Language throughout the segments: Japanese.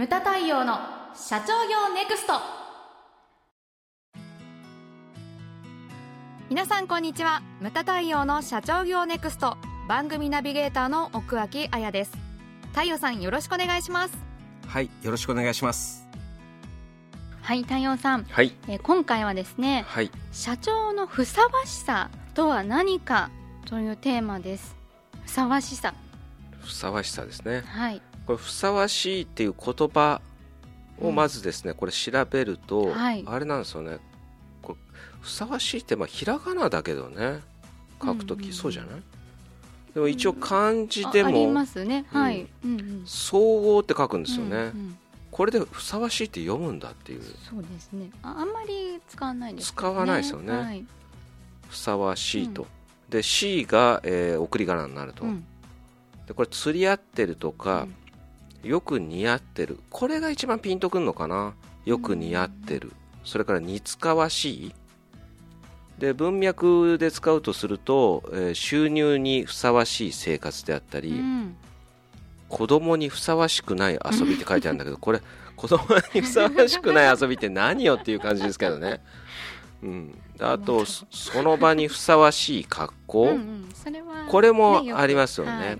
ムタ太陽の社長業ネクスト。皆さんこんにちは。ムタ太陽の社長業ネクスト。番組ナビゲーターの奥脇彩です。太陽さんよろしくお願いします。はいよろしくお願いします。はい太陽さん、はい。えー今回はですねはい。社長のふさわしさとは何かというテーマです。ふさわしさ。ふさわしさですね。はいこれふさわしいっていう言葉をまずですね、これ調べると、はい。あれなんですよね。これふさわしいってまあひらがなだけどね書くとき、うんうんそうじゃない？でも一応漢字であありもますね。はい、うんうん。総合って書くんですよね、うんうん。これでふさわしいって読むんだっていう。そうですね。ああんまり使わないですよね。使わないですよね。はい。ふさわしいと、で C が、えー送り仮名になると、うん。でこれ釣り合ってるとか、よく似合ってる。これが一番ピンとくんのかな？よく似合ってる、それから似つかわしい。で文脈で使うとすると、えー収入にふさわしい生活であったり、うん。子供にふさわしくない遊びって書いてあるんだけどこれ子供にふさわしくない遊びって何よっていう感じですけどね、うん、であとそその場にふさわしい格好、うんうん。それはこれもありますよね。はい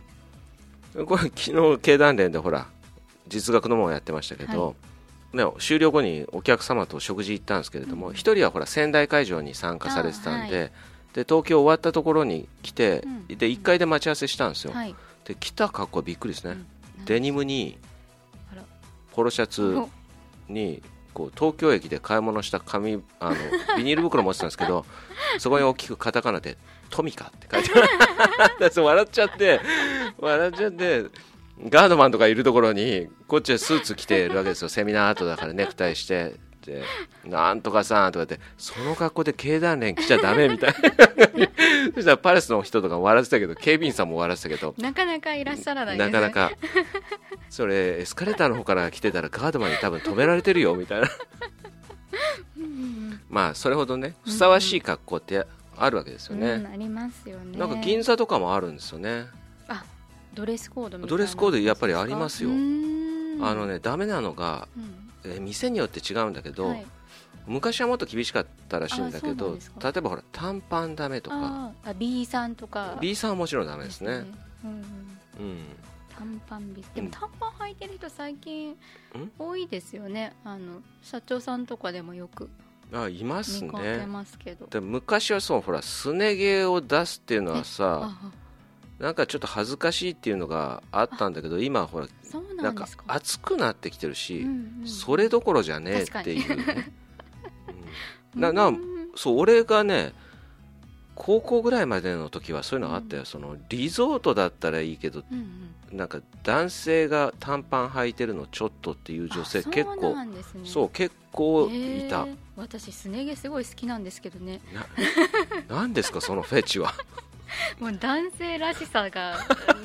これ昨日経団連でほら実学のものをやってましたけど、ね、終了後にお客様と食事行ったんですけれども一、人はほら仙台会場に参加されてたんで,、あはで東京終わったところに来て、うん。で1階で待ち合わせしたんですよ、はい。で来た格好はびっくりですね、うん。デニムにポロシャツにこう東京駅で買い物した紙あのビニール袋持ってたんですけど そこに大きくカタカナで「トミカ」って書いてある。笑っちゃって笑っちゃってガードマンとかいるところにこっちはスーツ着てるわけですよ。セミナー後だからネクタイして。でなんとかさんとかってその格好で経団連来ちゃダメみたいな。そしたらパレスの人とかも笑ってたけど警備員さんも笑ってたけど。なかなかいらっしゃらないね。なかなか。それエスカレーターの方から来てたらガードマンに多分止められてるよみたいな。まあそれほどねふさわしい格好ってあるわけですよね、うんありますよね。なんか銀座とかもあるんですよね。あドレスコードドレスコードやっぱりありますよ。あのねダメなのが、うん。えー店によって違うんだけど、はい。昔はもっと厳しかったらしいんだけど例えばほら短パンダメとか。あ B さんとか。B さんはもちろんダメですね。うんうん。うん。短パンでもうん短パン履いてる人最近ん？多いですよね。あの社長さんとかでもよくあいますね。ますけど、で昔はそうほらすね毛を出すっていうのはさあなんかちょっと恥ずかしいっていうのがあったんだけど今はほらなんか。熱くなってきてるし、うんうんそれどころじゃねえっていう。ね、うん。ななうん。そう俺がね高校ぐらいまでの時はそういうのあったよ、そのリゾートだったらいいけどうんうん。なんか男性が短パン履いてるのちょっとっていう女性結構ねそう結構いた。へー。私すね毛すごい好きなんですけどね。ななんですかそのフェチは。もう男性らしさが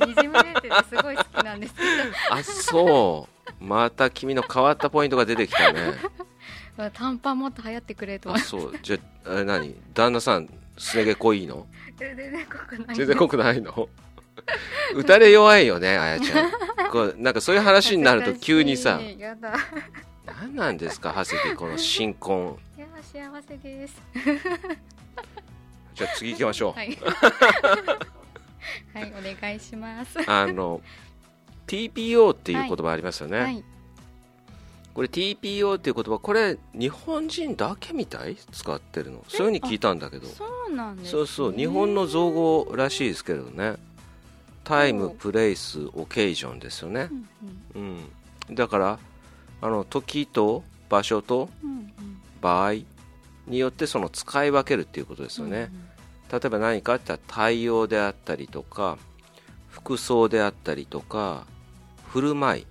にじみ出ててすごい好きなんですけ あそう。また君の変わったポイントが出てきたね。ど短パンもっと流行ってくれと。思ってあそう。じゃあ何？旦那さんすね毛濃いの？全然濃くない全然濃くないの？打たれ弱いよねあやちゃん。こうなんかそういう話になると急にさ私やだ。何なんですか長谷家この新婚。いや幸せです。じゃあ次行きましょう、はい。はいお願いします。あの TPO っていう言葉ありますよね、はいこれ TPO っていう言葉これ日本人だけみたい？使ってるの？そういうふうに聞いたんだけど。そうなんです、ね、そうそう日本の造語らしいですけどね。タイムプレイスオケージョンですよね。う、んうん、だからあの時と場所とうんうん。場合によってその使い分けるっていうことですよね、例えば何かって言ったら対応であったりとか服装であったりとか振る舞い。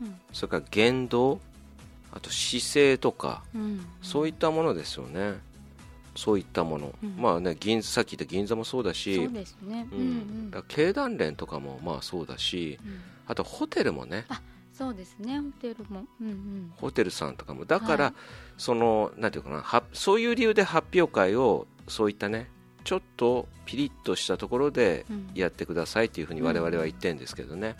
うん。それから言動あと姿勢とかうん。うんそういったものですよね。そういったもの、うん。まあね銀さっき言った銀座もそうだしそうですね、ううんん。だから経団連とかもまあそうだしうん。うんあとホテルもね。そうですね。ホテルも。うんうん。ホテルさんとかも。だから、はい。そのなんていうかなはそういう理由で発表会をそういったねちょっとピリッとしたところでうん。やってくださいっていうふうに我々は言ってるんですけどね、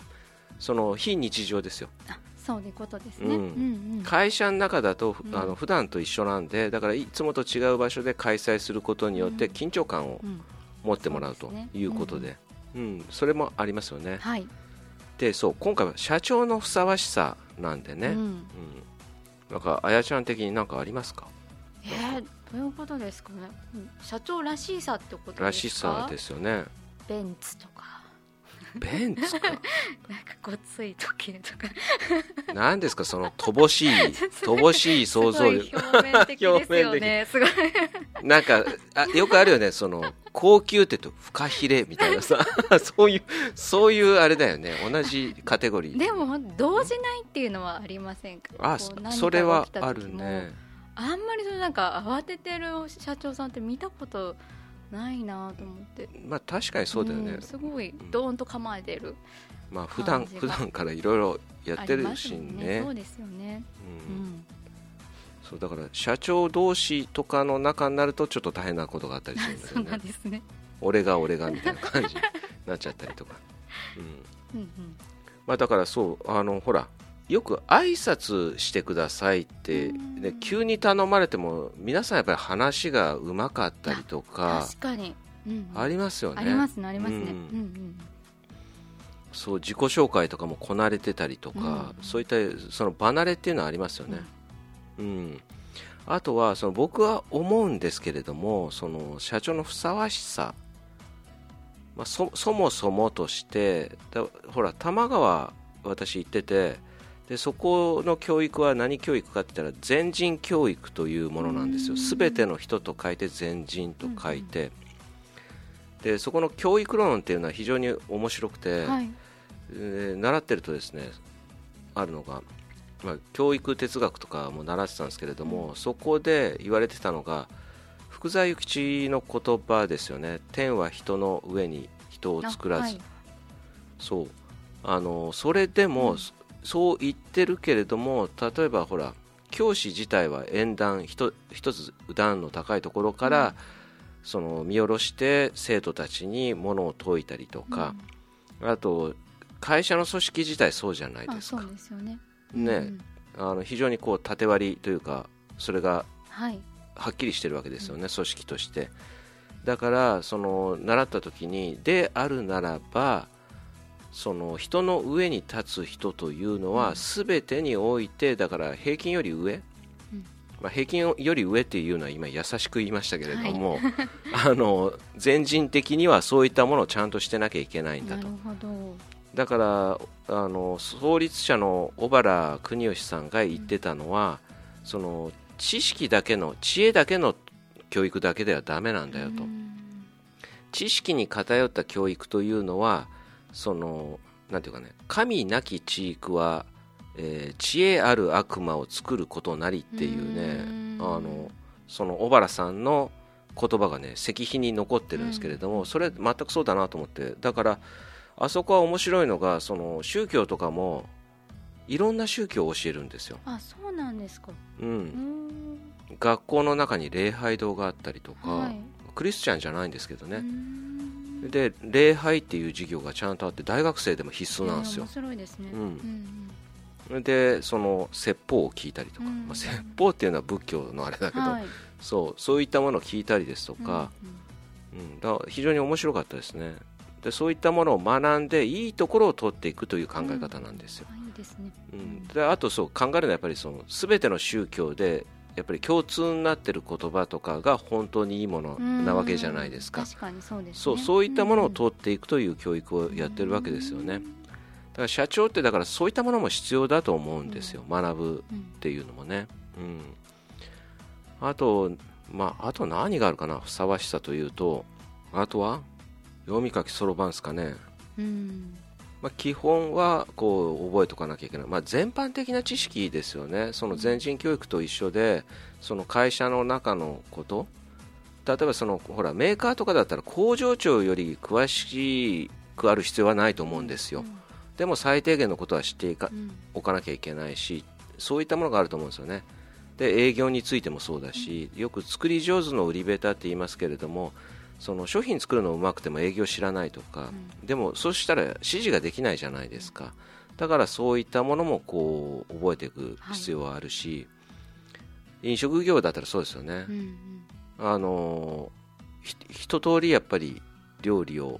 その非日常ですよ。あそういうことですね、うん。うんうん。会社の中だと、うん。あの普段と一緒なんでだからいつもと違う場所で開催することによってうん緊張感をうん。持ってもらうとそうですね。いうことで、うんそれもありますよね。はい、でそう今回は社長のふさわしさなんでね、ううん。ん、なんかあやちゃん的に何かありますか？えー、どういうことですかね、うん。社長らしさってことですか？らしさですよね。ベンツとかベンツか。なんかごつい時計とか。何ですかその乏しい 乏しい想像。力表面的ですよね。すごい。なんかあよくあるよねその高級ってとフカヒレみたいなさ。そういうそういうあれだよね。同じカテゴリー。でも動じないっていうのはありませんか？あそれはあるね。あんまりそのなんか慌ててる社長さんって見たことないなと思って。まあ確かにそうだよね、んすごいドーンと構えてる。まあ普段普段からいろいろやってるしもんね。そうですよね。ううん。んそうだから社長同士とかの中になるとちょっと大変なことがあったりするんだ そうよねなんですね。俺が俺がみたいな感じになっちゃったりとか、うん。うんうん。まあ、だからそうあのほらよく挨拶してくださいって、うん。ね、急に頼まれても皆さんやっぱり話がうまかったりとか確かに、うんうん。ありますよね。ありますねありますね、ううんんうん。そう自己紹介とかもこなれてたりとか、うん。そういったその離れっていうのはありますよね、うん。あとはその僕は思うんですけれどもその社長のふさわしさ、まあ、そそもそもとしてだほら多摩川私行っててでそこの教育は何教育かって言ったら全人教育というものなんですよ。うん。すべての人と書いて全人と書いて、でそこの教育論っていうのは非常に面白くて、はい。えー習ってるとですねあるのが、まあ、教育哲学とかも習ってたんですけれども、そこで言われてたのが福沢諭吉の言葉ですよね。天は人の上に人を作らず、あはい。そう。あのそれでも、うんそそう言ってるけれども例えばほら教師自体は縁談一一つ段の高いところから、その見下ろして生徒たちにものを説いたりとか、あと会社の組織自体そうじゃないですか。そうですよね。ね。うん。あの非常にこう縦割りというかそれがはい。はっきりしてるわけですよね、組織として。だからその習った時にであるならばその人の上に立つ人というのうん。は全てにおいてだから平均より上、うん。まあ、平均より上っていうのは今優しく言いましたけれども、あの全人的にはそういったものをちゃんとしてなきゃいけないんだと。だからあの創立者の小原邦義さんが言ってたのは、その知識だけの知恵だけの教育だけではダメなんだよと、うん。知識に偏った教育というのはそのなんていうかね神なき知育は、えー知恵ある悪魔を作ることなりっていうねうん。あのその小原さんの言葉がね石碑に残ってるんですけれども、それ全くそうだなと思ってだからあそこは面白いのがその宗教とかもいろんな宗教を教えるんですよ、あそうなんですか。う、うんん。学校の中に礼拝堂があったりとか、はい。クリスチャンじゃないんですけどうね、んで礼拝っていう授業がちゃんとあって大学生でも必須なんですよ。えー面、白いですね。うん。うんでその説法を聞いたりとか、うん。まあ、説法っていうのは仏教のあれだけど、はい。そうそういったものを聞いたりですとか、うん。うん、だ非常に面白かったですね。でそういったものを学んでいいところを取っていくという考え方なんですよ、あいいですね。うん。であとそう考えるのはやっぱりその全ての宗教でやっぱり共通になってる言葉とかが本当にいいものなわけじゃないですか、うん確かにそうですね。そうそういったものをと取っていくという教育をやってるわけですよね、だから社長ってだからそういったものも必要だと思うんですよ、学ぶっていうのもね、うん、あとまああと何があるかな？ふさわしさというとあとは読み書きそろばんですかね、うんまあ、基本はこう覚えとかなきゃいけない、まあ、全般的な知識ですよね。その全人教育と一緒でその会社の中のこと。例えばそのほらメーカーとかだったら工場長より詳しくある必要はないと思うんですよ、でも最低限のことは知っていかうん。おかなきゃいけないしそういったものがあると思うんですよね。で営業についてもそうだし、よく作り上手の売り下手って言いますけれどもその商品作るのうまくても営業知らないとか、でもそうしたら指示ができないじゃないですか。だからそういったものもこう覚えていく必要はあるし、飲食業だったらそうですよね、うんうん。あのひ一通りやっぱり料理を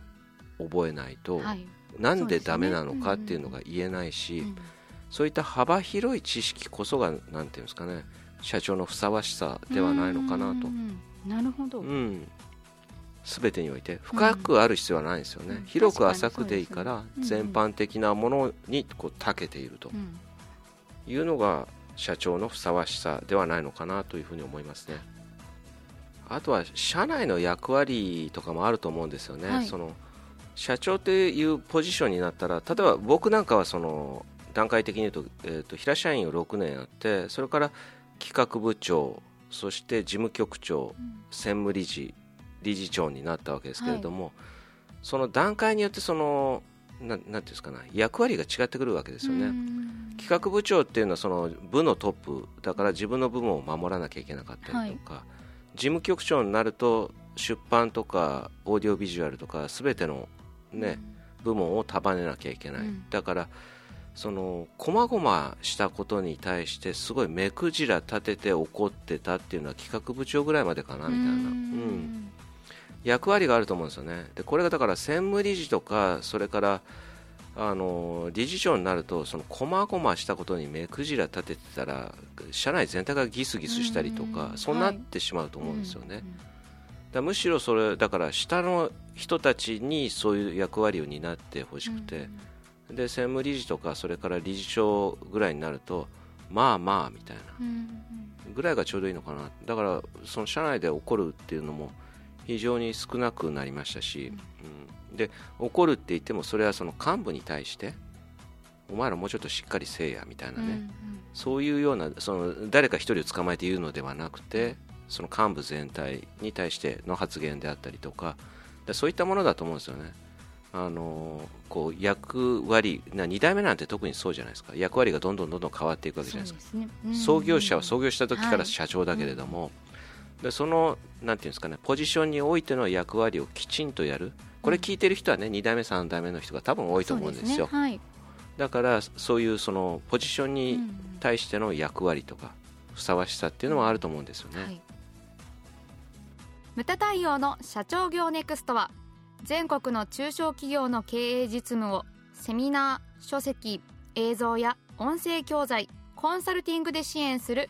覚えないと、はい。なんでダメなのかっていうのが言えないし、うん。そういった幅広い知識こそがなんていうんですかね社長のふさわしさではないのかなと。う、ん。なるほど、うん、全てにおいて深くある必要はないんですよね、うん。広く浅くでいいから、うん全般的なものにこう長けていると。うん。いうのが社長のふさわしさではないのかなというふうに思いますね。あとは社内の役割とかもあると思うんですよね、はい。その社長っていうポジションになったら例えば僕なんかはその段階的に言うと,、えー、と平社員を6年やってそれから企画部長そして事務局長専務理事理事長になったわけですけれども、その段階によってそのななんていうんですかな役割が違ってくるわけですよね、うん。企画部長っていうのはその部のトップだから自分の部門を守らなきゃいけなかったりとか、事務局長になると出版とかオーディオビジュアルとか全ての、ね部門を束ねなきゃいけない、うん。だからその細々したことに対してすごい目くじら立てて怒ってたっていうのは企画部長ぐらいまでかなみたいな、ううんん役割があると思うんですよね。でこれがだから専務理事とかそれからあの理事長になるとその細々したことに目くじら立ててたら社内全体がギスギスしたりとか、うんそうなってしまうと思うんですよね、うんだむしろそれだから下の人たちにそういう役割を担ってほしくて、で専務理事とかそれから理事長ぐらいになるとまあまあみたいなぐらいがちょうどいいのかな。だからその社内で怒るっていうのも非常に少なくなりましたし、うん、で怒るって言ってもそれはその幹部に対してお前らもうちょっとしっかりせえやみたいなね、うんうん。そういうようなその誰か一人を捕まえて言うのではなくてその幹部全体に対しての発言であったりとかでそういったものだと思うんですよね。あのこう役割な2代目なんて特にそうじゃないですか。役割がどんどんどんどん変わっていくわけじゃないですか。そうですね。うん。創業者は創業した時からはい社長だけれども、でそのなんていうんですかねポジションにおいての役割をきちんとやる。これ聞いてる人はね2代目3代目の人が多分多いと思うんですよ。ねはい。だからそういうそのポジションうにん対しての役割とかふさわしさっていうのはあると思うんですよね、はい。ムタ太陽の社長業ネクストは全国の中小企業の経営実務をセミナー書籍映像や音声教材コンサルティングで支援する